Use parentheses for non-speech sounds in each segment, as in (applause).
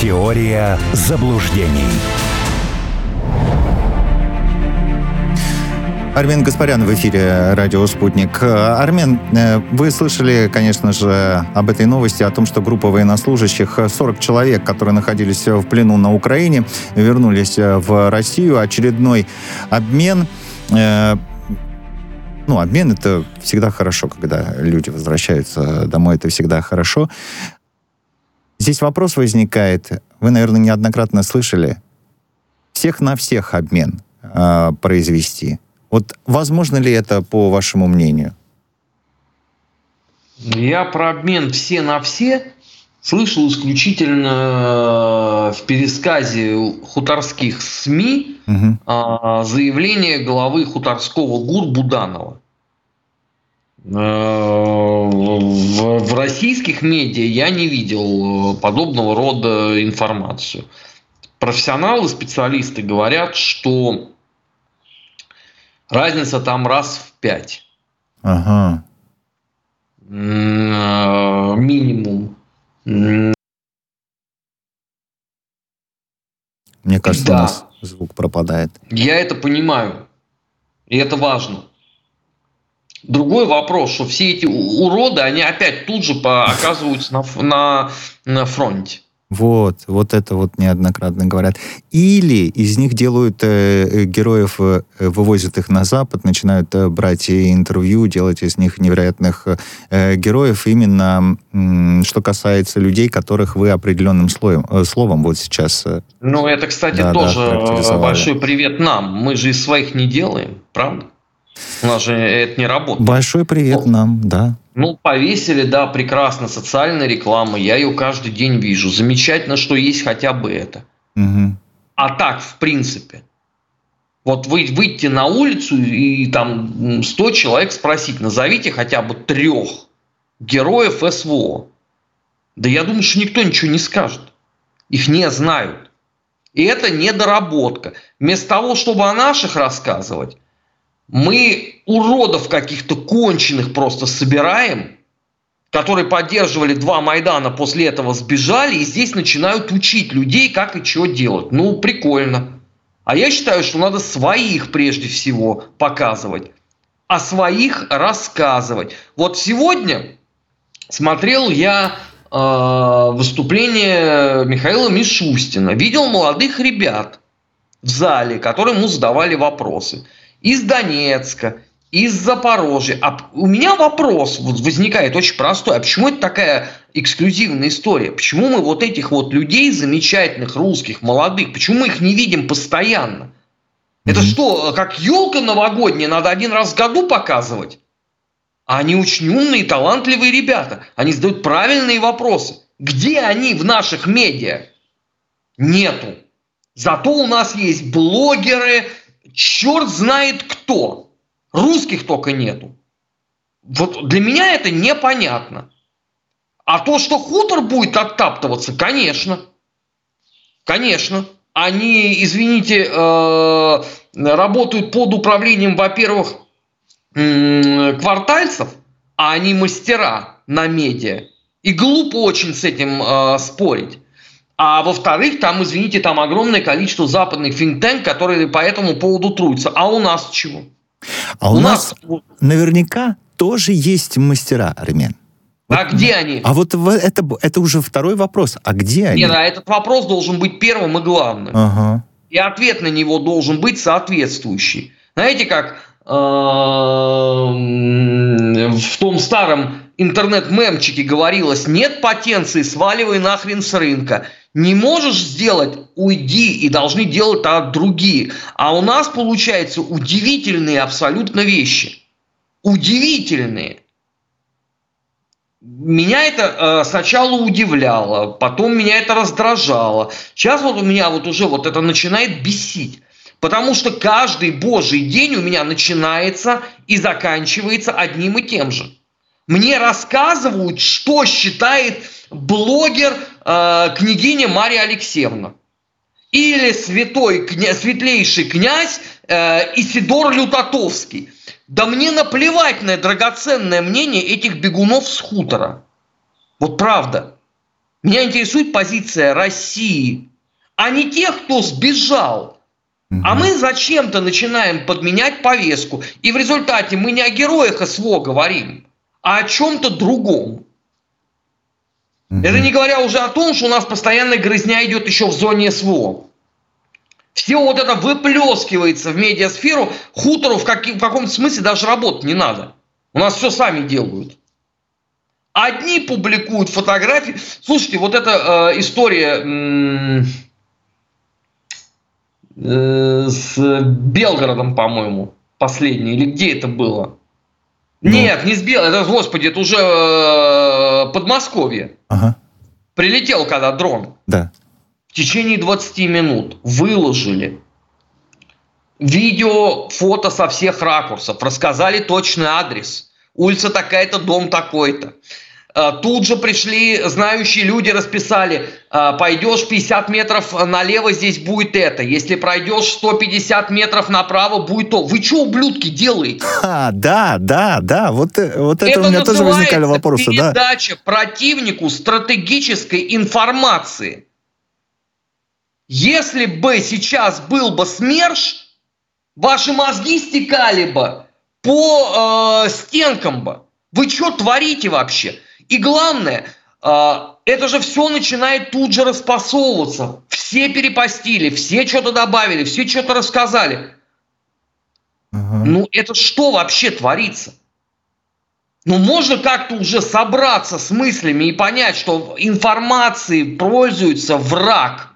Теория заблуждений. Армен Гаспарян в эфире «Радио Спутник». Армен, э, вы слышали, конечно же, об этой новости, о том, что группа военнослужащих, 40 человек, которые находились в плену на Украине, вернулись в Россию. Очередной обмен э, ну, обмен это всегда хорошо, когда люди возвращаются домой, это всегда хорошо. Здесь вопрос возникает, вы, наверное, неоднократно слышали, всех на всех обмен э, произвести. Вот возможно ли это, по вашему мнению? Я про обмен все на все слышал исключительно в пересказе хуторских СМИ угу. заявление главы хуторского ГУР Буданова. Э, в российских медиа я не видел подобного рода информацию. Профессионалы, специалисты говорят, что разница там раз в пять. Ага. Э, минимум. Мне кажется, да. у нас звук пропадает. Я это понимаю. И это важно. Другой вопрос, что все эти уроды, они опять тут же оказываются на, на, на фронте. Вот, вот это вот неоднократно говорят. Или из них делают э, э героев, э, вывозят их на Запад, начинают э, брать интервью, делать из них невероятных э, героев, именно э, что касается людей, которых вы определенным слоем, э, словом вот сейчас... Э, ну, это, кстати, да, тоже да, большой привет нам. Мы же из своих не делаем, правда? У нас же это не работает. Большой привет ну, нам, да. Ну, повесили, да, прекрасно, социальная реклама, я ее каждый день вижу. Замечательно, что есть хотя бы это. Угу. А так, в принципе, вот вы, выйти на улицу и там 100 человек спросить, назовите хотя бы трех героев СВО. Да я думаю, что никто ничего не скажет. Их не знают. И это недоработка. Вместо того, чтобы о наших рассказывать, мы уродов каких-то конченых просто собираем, которые поддерживали два Майдана, после этого сбежали, и здесь начинают учить людей, как и что делать. Ну, прикольно. А я считаю, что надо своих прежде всего показывать, а своих рассказывать. Вот сегодня смотрел я э, выступление Михаила Мишустина, видел молодых ребят в зале, которые ему задавали вопросы из Донецка, из Запорожья. А у меня вопрос вот возникает очень простой. А почему это такая эксклюзивная история? Почему мы вот этих вот людей, замечательных русских, молодых, почему мы их не видим постоянно? Это что, как елка новогодняя, надо один раз в году показывать? А они очень умные, талантливые ребята. Они задают правильные вопросы. Где они в наших медиа? Нету. Зато у нас есть блогеры, черт знает кто. Русских только нету. Вот для меня это непонятно. А то, что хутор будет оттаптываться, конечно. Конечно. Они, извините, э, работают под управлением, во-первых, квартальцев, а они мастера на медиа. И глупо очень с этим э, спорить. А во-вторых, там, извините, там огромное количество западных финтенк, которые по этому поводу трудятся. А у нас чего? А у, у нас, нас наверняка тоже есть мастера, Армен. А вот, где они? А вот это, это уже второй вопрос. А где они? Нет, а этот вопрос должен быть первым и главным. Ага. И ответ на него должен быть соответствующий. Знаете, как э, в том старом интернет-мемчике говорилось, нет потенции, сваливай нахрен с рынка. Не можешь сделать, уйди, и должны делать а другие. А у нас получается удивительные абсолютно вещи. Удивительные. Меня это э, сначала удивляло, потом меня это раздражало. Сейчас вот у меня вот уже вот это начинает бесить. Потому что каждый божий день у меня начинается и заканчивается одним и тем же. Мне рассказывают, что считает блогер э, княгиня Мария Алексеевна. Или святой, кня, светлейший князь э, Исидор Лютотовский. Да мне наплевать на драгоценное мнение этих бегунов с хутора. Вот правда. Меня интересует позиция России, а не тех, кто сбежал. А мы зачем-то начинаем подменять повестку. И в результате мы не о героях СВО говорим, а о чем-то другом. Это не говоря уже о том, что у нас постоянная грызня идет еще в зоне СВО. Все вот это выплескивается в медиасферу, хутору в, как, в каком-то смысле даже работать не надо. У нас все сами делают. Одни публикуют фотографии. Слушайте, вот эта э, история э, с Белгородом, по-моему, последняя, или где это было? Ну. Нет, не с Белгородом, это, господи, это уже э, Подмосковье. Ага. Прилетел когда дрон. Да в течение 20 минут выложили видео, фото со всех ракурсов, рассказали точный адрес. Улица такая-то, дом такой-то. А, тут же пришли знающие люди, расписали, а, пойдешь 50 метров налево, здесь будет это. Если пройдешь 150 метров направо, будет то. Вы что, ублюдки, делаете? (laughs) А, да, да, да, вот, э, вот это, это у меня тоже возникали вопросы. передача да. противнику стратегической информации. Если бы сейчас был бы СМЕРШ, ваши мозги стекали бы по э, стенкам бы. Вы что творите вообще? И главное, э, это же все начинает тут же распасовываться. Все перепостили, все что-то добавили, все что-то рассказали. Ага. Ну это что вообще творится? Ну, можно как-то уже собраться с мыслями и понять, что информацией пользуется враг.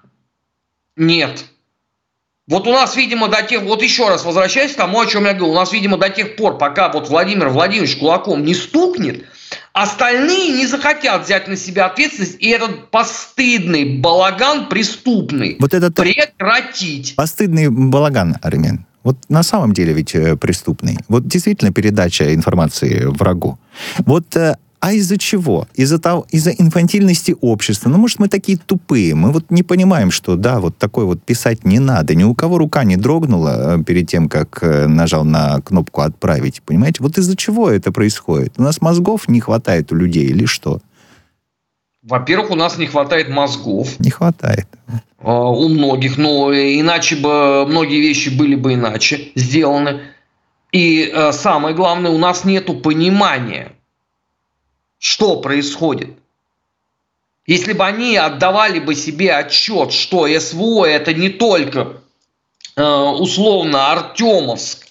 Нет. Вот у нас, видимо, до тех, вот еще раз возвращаясь к тому, о чем я говорил, у нас, видимо, до тех пор, пока вот Владимир Владимирович кулаком не стукнет, остальные не захотят взять на себя ответственность и этот постыдный балаган преступный вот это прекратить. Постыдный балаган, Армен. Вот на самом деле ведь э, преступный. Вот действительно передача информации врагу. Вот э, а из-за чего? Из-за того, из-за инфантильности общества. Ну, может, мы такие тупые. Мы вот не понимаем, что да, вот такой вот писать не надо. Ни у кого рука не дрогнула э, перед тем, как э, нажал на кнопку «Отправить». Понимаете? Вот из-за чего это происходит? У нас мозгов не хватает у людей или что? Во-первых, у нас не хватает мозгов. Не хватает. Э, у многих, но иначе бы многие вещи были бы иначе сделаны. И самое главное, у нас нет понимания что происходит. Если бы они отдавали бы себе отчет, что СВО это не только э, условно Артемовск,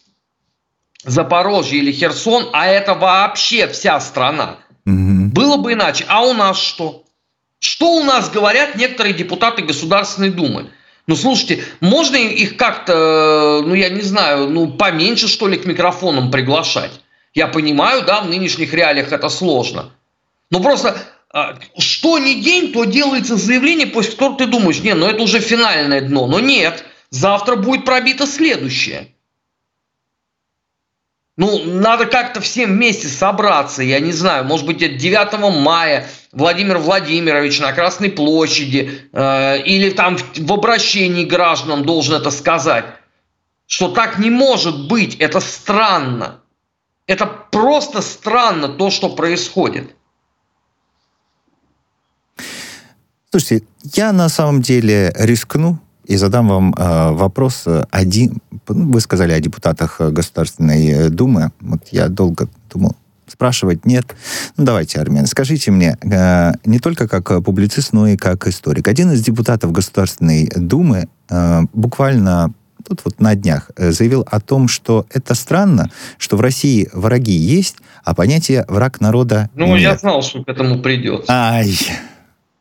Запорожье или Херсон, а это вообще вся страна. Угу. Было бы иначе. А у нас что? Что у нас говорят некоторые депутаты Государственной Думы? Ну, слушайте, можно их как-то, ну, я не знаю, ну, поменьше, что ли, к микрофонам приглашать? Я понимаю, да, в нынешних реалиях это сложно. Ну просто а, что ни день, то делается заявление, после которого ты думаешь, не, ну это уже финальное дно. Но нет, завтра будет пробито следующее. Ну, надо как-то всем вместе собраться, я не знаю, может быть, это 9 мая Владимир Владимирович на Красной площади э, или там в, в обращении гражданам должен это сказать, что так не может быть, это странно. Это просто странно то, что происходит. Слушайте, я на самом деле рискну и задам вам э, вопрос один. Ну, вы сказали о депутатах Государственной Думы. Вот я долго думал, спрашивать нет. Ну, давайте, Армен, скажите мне, э, не только как публицист, но и как историк. Один из депутатов Государственной Думы э, буквально тут вот на днях заявил о том, что это странно, что в России враги есть, а понятие «враг народа» Ну, нет. я знал, что к этому придет. Ай,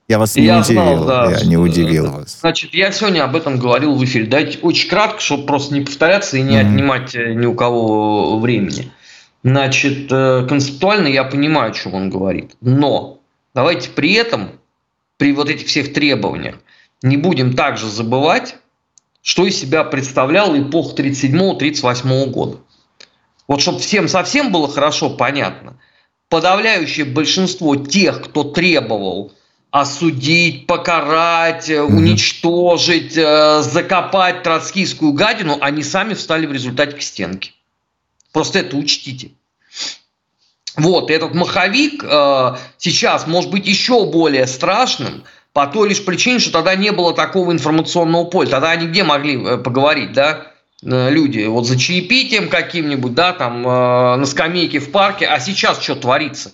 я вас не я удивил. Знал, да, я не удивил это, вас. Значит, я сегодня об этом говорил в эфире. Дайте очень кратко, чтобы просто не повторяться и не mm-hmm. отнимать э, ни у кого времени. Значит, э, концептуально я понимаю, о чем он говорит. Но давайте при этом, при вот этих всех требованиях, не будем также забывать, что из себя представляла эпоха 37-38 года. Вот чтобы всем совсем было хорошо понятно, подавляющее большинство тех, кто требовал осудить, покарать, mm-hmm. уничтожить, э, закопать троцкийскую гадину, они сами встали в результате к стенке. Просто это учтите. Вот, этот маховик э, сейчас может быть еще более страшным по той лишь причине, что тогда не было такого информационного поля. Тогда они где могли э, поговорить, да, люди? Вот за чаепитием каким-нибудь, да, там, э, на скамейке в парке. А сейчас что творится?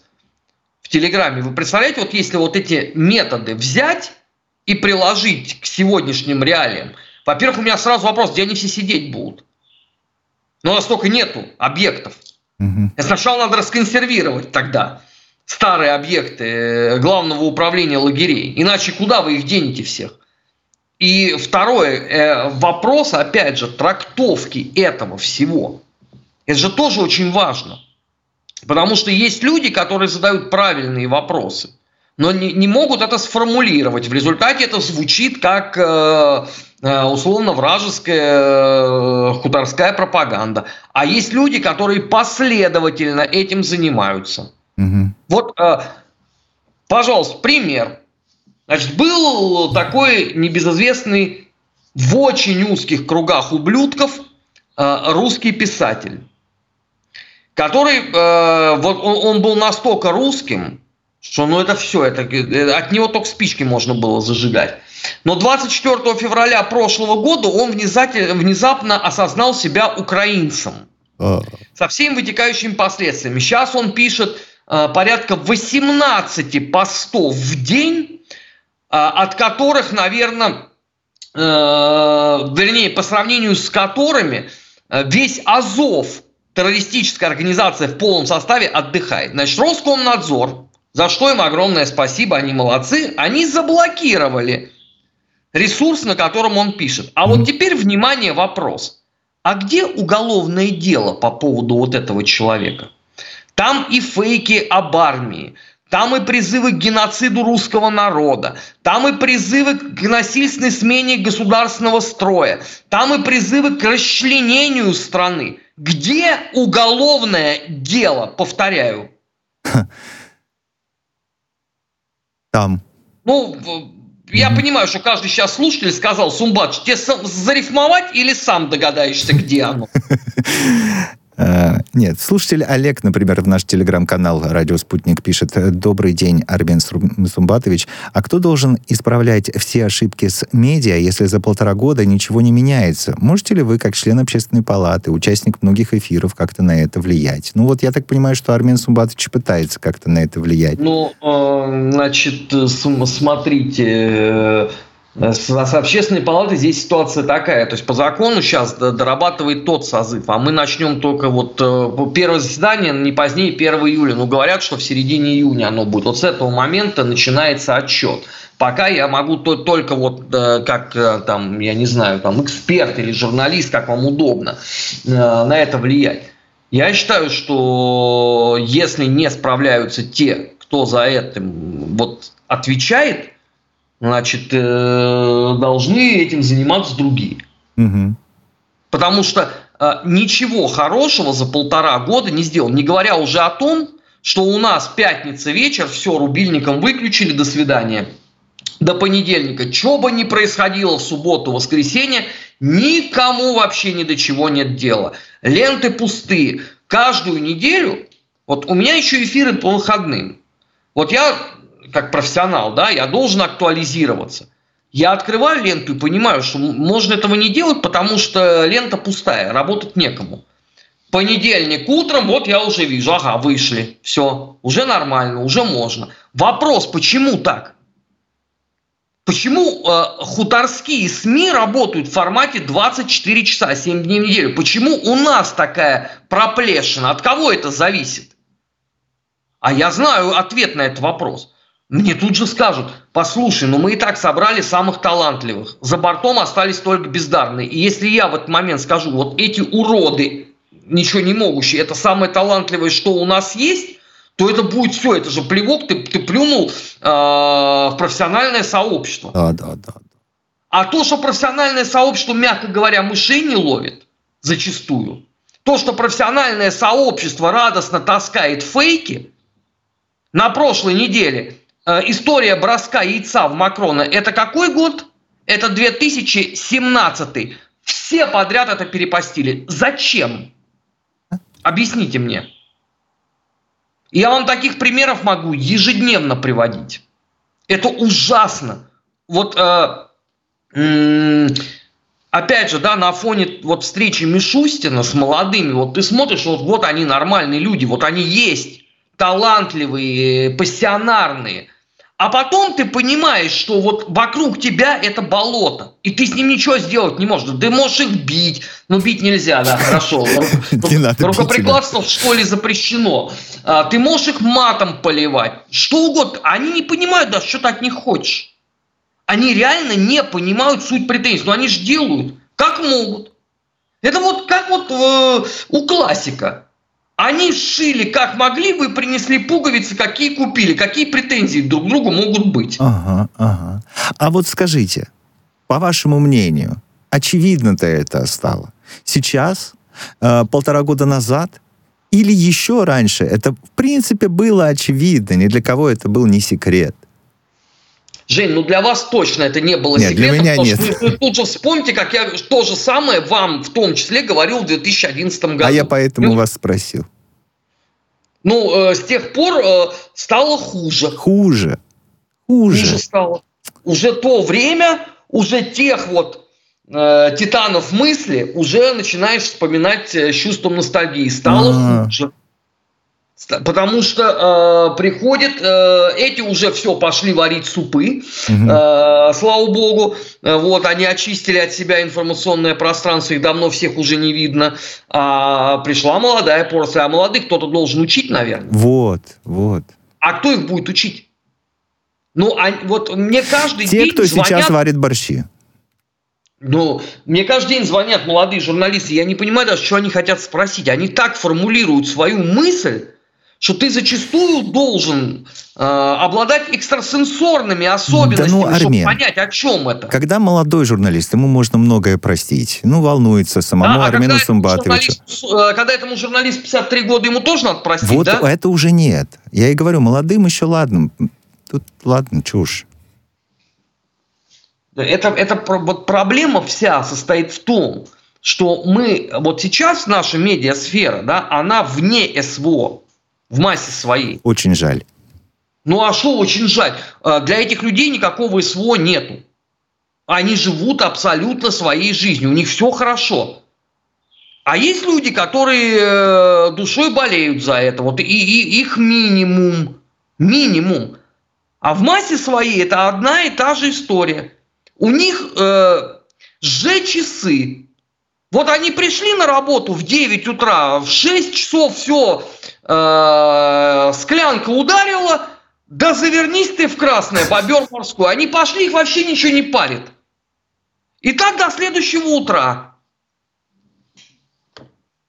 В Телеграме. Вы представляете, вот если вот эти методы взять и приложить к сегодняшним реалиям, во-первых, у меня сразу вопрос, где они все сидеть будут? Но настолько нету объектов. Угу. Сначала надо расконсервировать тогда старые объекты э, главного управления лагерей. Иначе куда вы их денете всех? И второе, э, вопрос, опять же, трактовки этого всего. Это же тоже очень важно. Потому что есть люди, которые задают правильные вопросы, но не, не могут это сформулировать. В результате это звучит как э, Э, условно вражеская э, хуторская пропаганда. А есть люди, которые последовательно этим занимаются. Угу. Вот, э, пожалуйста, пример. Значит, был такой небезызвестный в очень узких кругах ублюдков русский писатель, который, вот он, он был настолько русским, что ну это все, это, от него только спички можно было зажигать. Но 24 февраля прошлого года он внезапно осознал себя украинцем. А. Со всеми вытекающими последствиями. Сейчас он пишет э, порядка 18 постов в день, э, от которых, наверное, э, вернее, по сравнению с которыми весь Азов, террористическая организация в полном составе, отдыхает. Значит, Роскомнадзор, за что им огромное спасибо, они молодцы, они заблокировали ресурс, на котором он пишет. А вот теперь, внимание, вопрос. А где уголовное дело по поводу вот этого человека? Там и фейки об армии, там и призывы к геноциду русского народа, там и призывы к насильственной смене государственного строя, там и призывы к расчленению страны. Где уголовное дело, повторяю? (laughs) Там. Ну, я понимаю, что каждый сейчас слушатель сказал, Сумбач, тебе зарифмовать или сам догадаешься, где оно? (laughs) Э, нет, слушатель Олег, например, в наш телеграм-канал «Радио Спутник» пишет «Добрый день, Армен Сумбатович. А кто должен исправлять все ошибки с медиа, если за полтора года ничего не меняется? Можете ли вы, как член общественной палаты, участник многих эфиров, как-то на это влиять?» Ну вот я так понимаю, что Армен Сумбатович пытается как-то на это влиять. Ну, э, значит, смотрите, с, с общественной палатой здесь ситуация такая. То есть по закону сейчас дорабатывает тот созыв, а мы начнем только вот э, первое заседание не позднее 1 июля. Ну, говорят, что в середине июня оно будет. Вот с этого момента начинается отчет. Пока я могу только вот э, как э, там, я не знаю, там эксперт или журналист, как вам удобно, на это влиять. Я считаю, что если не справляются те, кто за этим вот отвечает, значит, э, должны этим заниматься другие. Угу. Потому что э, ничего хорошего за полтора года не сделал. Не говоря уже о том, что у нас пятница вечер, все, рубильником выключили, до свидания. До понедельника. Что бы ни происходило в субботу, воскресенье, никому вообще ни до чего нет дела. Ленты пустые. Каждую неделю, вот у меня еще эфиры по выходным. Вот я как профессионал, да, я должен актуализироваться. Я открываю ленту и понимаю, что можно этого не делать, потому что лента пустая, работать некому. Понедельник утром, вот я уже вижу, ага, вышли, все, уже нормально, уже можно. Вопрос, почему так? Почему э, хуторские СМИ работают в формате 24 часа, 7 дней в неделю? Почему у нас такая проплешина? От кого это зависит? А я знаю ответ на этот вопрос. Мне тут же скажут, послушай, ну мы и так собрали самых талантливых, за бортом остались только бездарные. И если я в этот момент скажу, вот эти уроды, ничего не могущие, это самое талантливое, что у нас есть, то это будет все, это же плевок, ты, ты плюнул э, в профессиональное сообщество. Да, да, да. А то, что профессиональное сообщество, мягко говоря, мышей не ловит, зачастую, то, что профессиональное сообщество радостно таскает фейки, на прошлой неделе история броска яйца в Макрона, это какой год? Это 2017. Все подряд это перепостили. Зачем? Объясните мне. Я вам таких примеров могу ежедневно приводить. Это ужасно. Вот э, опять же, да, на фоне вот встречи Мишустина с молодыми, вот ты смотришь, вот, вот они нормальные люди, вот они есть, талантливые, пассионарные – а потом ты понимаешь, что вот вокруг тебя это болото, и ты с ним ничего сделать не можешь. Ты можешь их бить, но бить нельзя, да, (laughs) хорошо. Рукоприкладство в школе запрещено. А, ты можешь их матом поливать, что угодно. Они не понимают даже, что ты от них хочешь. Они реально не понимают суть претензий, но они же делают, как могут. Это вот как вот э, у классика. Они шили как могли, вы принесли пуговицы, какие купили, какие претензии друг к другу могут быть. Ага, ага. А вот скажите, по вашему мнению, очевидно-то это стало? Сейчас, э, полтора года назад, или еще раньше, это в принципе было очевидно, ни для кого это был не секрет. Жень, ну для вас точно это не было нет, секретом. Для меня нет. Что вы, вы тут же вспомните, как я то же самое вам в том числе говорил в 2011 году. А я поэтому ну, вас спросил. Ну, э, с тех пор э, стало хуже. Хуже. Хуже. Хуже стало. Уже то время, уже тех вот э, титанов мысли уже начинаешь вспоминать э, с чувством ностальгии. Стало А-а-а. хуже. Потому что э, приходят, э, эти уже все пошли варить супы, угу. э, слава богу, э, вот они очистили от себя информационное пространство, их давно всех уже не видно. А пришла молодая порция, а молодых кто-то должен учить, наверное. Вот, вот. А кто их будет учить? Ну, а, вот мне каждый Те, день кто звонят... сейчас варит борщи. Ну, мне каждый день звонят молодые журналисты, я не понимаю даже, что они хотят спросить. Они так формулируют свою мысль, что ты зачастую должен э, обладать экстрасенсорными особенностями, да ну, Армен, чтобы понять, о чем это. Когда молодой журналист, ему можно многое простить. Ну, волнуется самому да, а Армену когда Сумбатовичу. Э, когда этому журналисту 53 года, ему тоже надо простить, Вот да? это уже нет. Я и говорю, молодым еще ладно. Тут ладно, чушь. Это, это вот проблема вся состоит в том, что мы, вот сейчас наша медиасфера, да, она вне СВО в массе своей. Очень жаль. Ну а что очень жаль? А, для этих людей никакого СВО нету. Они живут абсолютно своей жизнью, у них все хорошо. А есть люди, которые э, душой болеют за это, вот и, и их минимум, минимум. А в массе своей это одна и та же история. У них э, же часы. Вот они пришли на работу в 9 утра, в 6 часов все, Э, склянка ударила, да завернись ты в красное, бобер морской. Они пошли, их вообще ничего не парит. И так до следующего утра.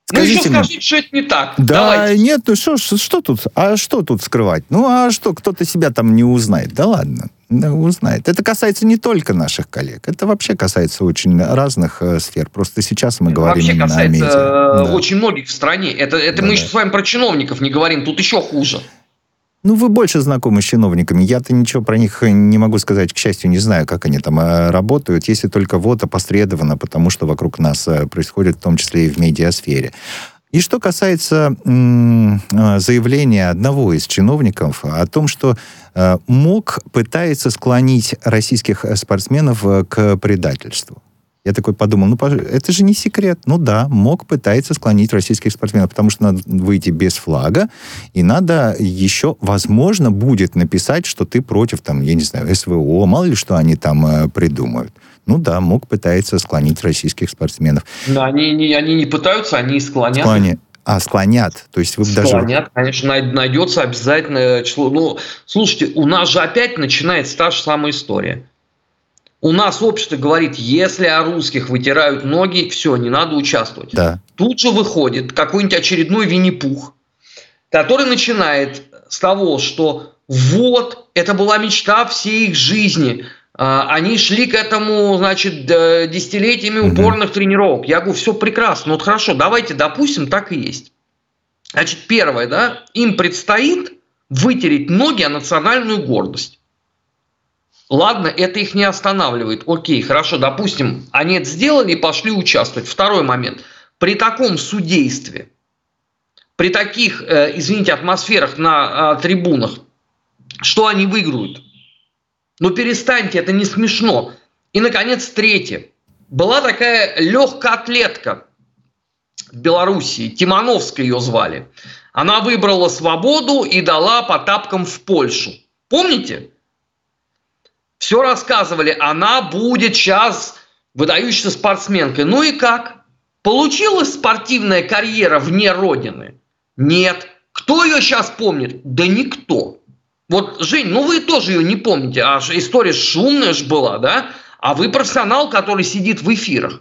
Скажите ну еще скажите, что это не так. Да, Давайте. нет, ну что, что тут, а что тут скрывать? Ну а что, кто-то себя там не узнает? Да ладно, узнает. Это касается не только наших коллег, это вообще касается очень разных э, сфер. Просто сейчас мы это говорим вообще касается о медиа. Э, да. очень многих в стране. Это, это да, мы да. еще с вами про чиновников не говорим, тут еще хуже. Ну, вы больше знакомы с чиновниками. Я-то ничего про них не могу сказать. К счастью, не знаю, как они там э, работают, если только вот опосредованно, потому что вокруг нас происходит, в том числе и в медиасфере. И что касается э, заявления одного из чиновников о том, что э, МОК пытается склонить российских спортсменов к предательству. Я такой подумал, ну, это же не секрет. Ну да, МОК пытается склонить российских спортсменов, потому что надо выйти без флага, и надо еще, возможно, будет написать, что ты против, там, я не знаю, СВО, мало ли что они там э, придумают. Ну да, МОК пытается склонить российских спортсменов. Но они не, они не пытаются, они склонят. Склони... А, склонят. То есть вы склонят, даже... Конечно, найдется обязательно число. Ну, слушайте, у нас же опять начинается та же самая история. У нас общество говорит, если о русских вытирают ноги, все, не надо участвовать. Да. Тут же выходит какой-нибудь очередной Винни-Пух, который начинает с того, что вот, это была мечта всей их жизни. А, они шли к этому, значит, десятилетиями упорных тренировок. Я говорю, все прекрасно. Ну вот хорошо, давайте допустим, так и есть. Значит, первое, да, им предстоит вытереть ноги о национальную гордость. Ладно, это их не останавливает. Окей, хорошо, допустим, они это сделали и пошли участвовать. Второй момент. При таком судействе, при таких, э, извините, атмосферах на э, трибунах, что они выиграют. Ну перестаньте, это не смешно. И, наконец, третье. Была такая легкая атлетка в Белоруссии, Тимановская ее звали. Она выбрала свободу и дала по тапкам в Польшу. Помните? Все рассказывали, она будет сейчас выдающейся спортсменкой. Ну и как? Получилась спортивная карьера вне Родины? Нет. Кто ее сейчас помнит? Да никто. Вот, Жень, ну вы тоже ее не помните, а история шумная же была, да? А вы профессионал, который сидит в эфирах.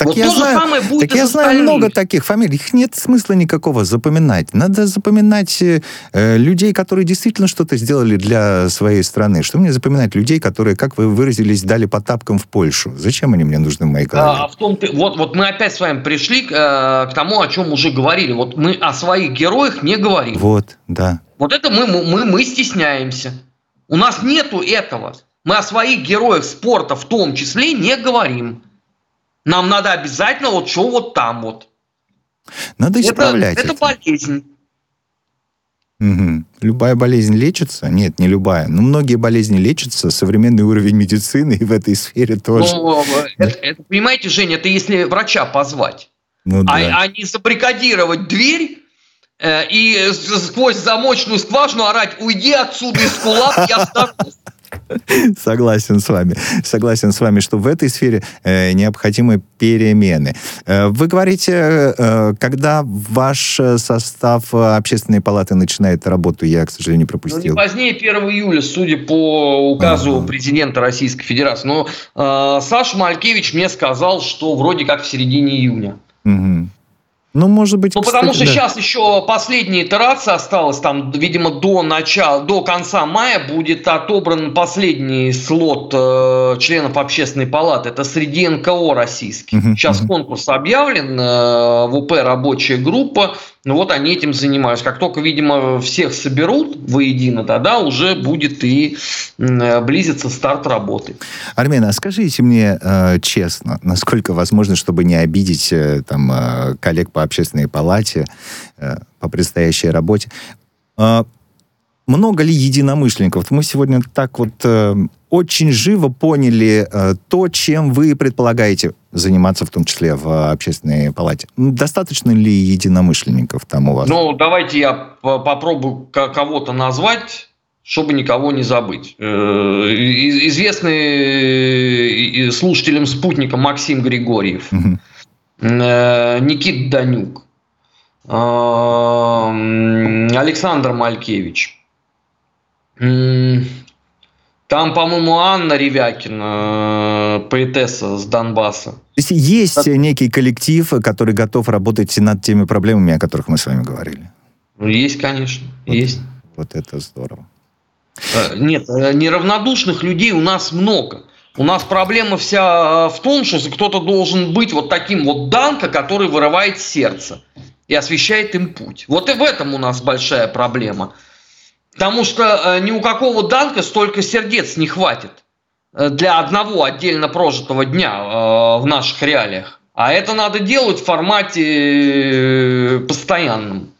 Так вот я знаю, так я знаю много таких фамилий. Их нет смысла никакого запоминать. Надо запоминать э, людей, которые действительно что-то сделали для своей страны. Что мне запоминать людей, которые, как вы выразились, дали по тапкам в Польшу? Зачем они мне нужны в моей голове? А, в том, вот, вот мы опять с вами пришли к, э, к тому, о чем уже говорили. Вот мы о своих героях не говорим. Вот, да. Вот это мы, мы, мы стесняемся. У нас нету этого. Мы о своих героях спорта в том числе не говорим. Нам надо обязательно вот что вот там вот. Надо исправлять это. Это, это болезнь. Угу. Любая болезнь лечится? Нет, не любая. Но многие болезни лечатся. Современный уровень медицины и в этой сфере тоже. Ну, это, это, понимаете, Женя, это если врача позвать. Ну, а, да. а, а не забрикадировать дверь э, и сквозь замочную скважину орать «Уйди отсюда из кулак, я останусь». (laughs) Согласен с вами. Согласен с вами, что в этой сфере э, необходимы перемены. Э, вы говорите, э, когда ваш состав общественной палаты начинает работу, я, к сожалению, пропустил. Ну, не позднее 1 июля, судя по указу ага. президента Российской Федерации. Но э, Саша Малькевич мне сказал, что вроде как в середине июня. Угу. Ну, может быть, Ну, потому что да. сейчас еще последняя итерация осталась, там, видимо, до начала, до конца мая будет отобран последний слот э, членов общественной палаты. Это среди НКО российских. Uh-huh, сейчас uh-huh. конкурс объявлен, э, в УП рабочая группа, ну вот они этим занимаются. Как только, видимо, всех соберут воедино, тогда уже будет и э, близится старт работы. Армен, а скажите мне э, честно, насколько возможно, чтобы не обидеть э, там э, коллег по общественной палате, э, по предстоящей работе, э, много ли единомышленников? Мы сегодня так вот э, очень живо поняли э, то, чем вы предполагаете заниматься, в том числе в общественной палате. Достаточно ли единомышленников там у вас? Ну, давайте я попробую кого-то назвать чтобы никого не забыть. Э, известный э, слушателям спутника Максим Григорьев, угу. Никит Данюк, Александр Малькевич, там, по-моему, Анна Ревякина, поэтесса с Донбасса. То есть есть так... некий коллектив, который готов работать над теми проблемами, о которых мы с вами говорили? Ну, есть, конечно, вот, есть. Вот это здорово. Э, нет, э, неравнодушных людей у нас много. У нас проблема вся в том, что кто-то должен быть вот таким вот Данка, который вырывает сердце и освещает им путь. Вот и в этом у нас большая проблема. Потому что э, ни у какого Данка столько сердец не хватит э, для одного отдельно прожитого дня э, в наших реалиях. А это надо делать в формате постоянном.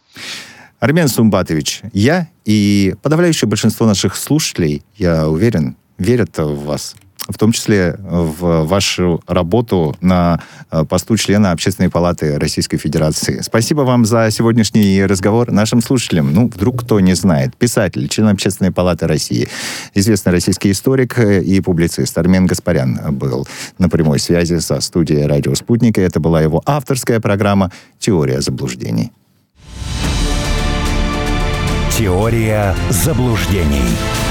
Армен Сумбатович, я и подавляющее большинство наших слушателей, я уверен, верят в вас в том числе в вашу работу на э, посту члена Общественной палаты Российской Федерации. Спасибо вам за сегодняшний разговор нашим слушателям. Ну, вдруг кто не знает. Писатель, член Общественной палаты России, известный российский историк и публицист Армен Гаспарян был на прямой связи со студией «Радио Спутник», и это была его авторская программа «Теория заблуждений». Теория заблуждений.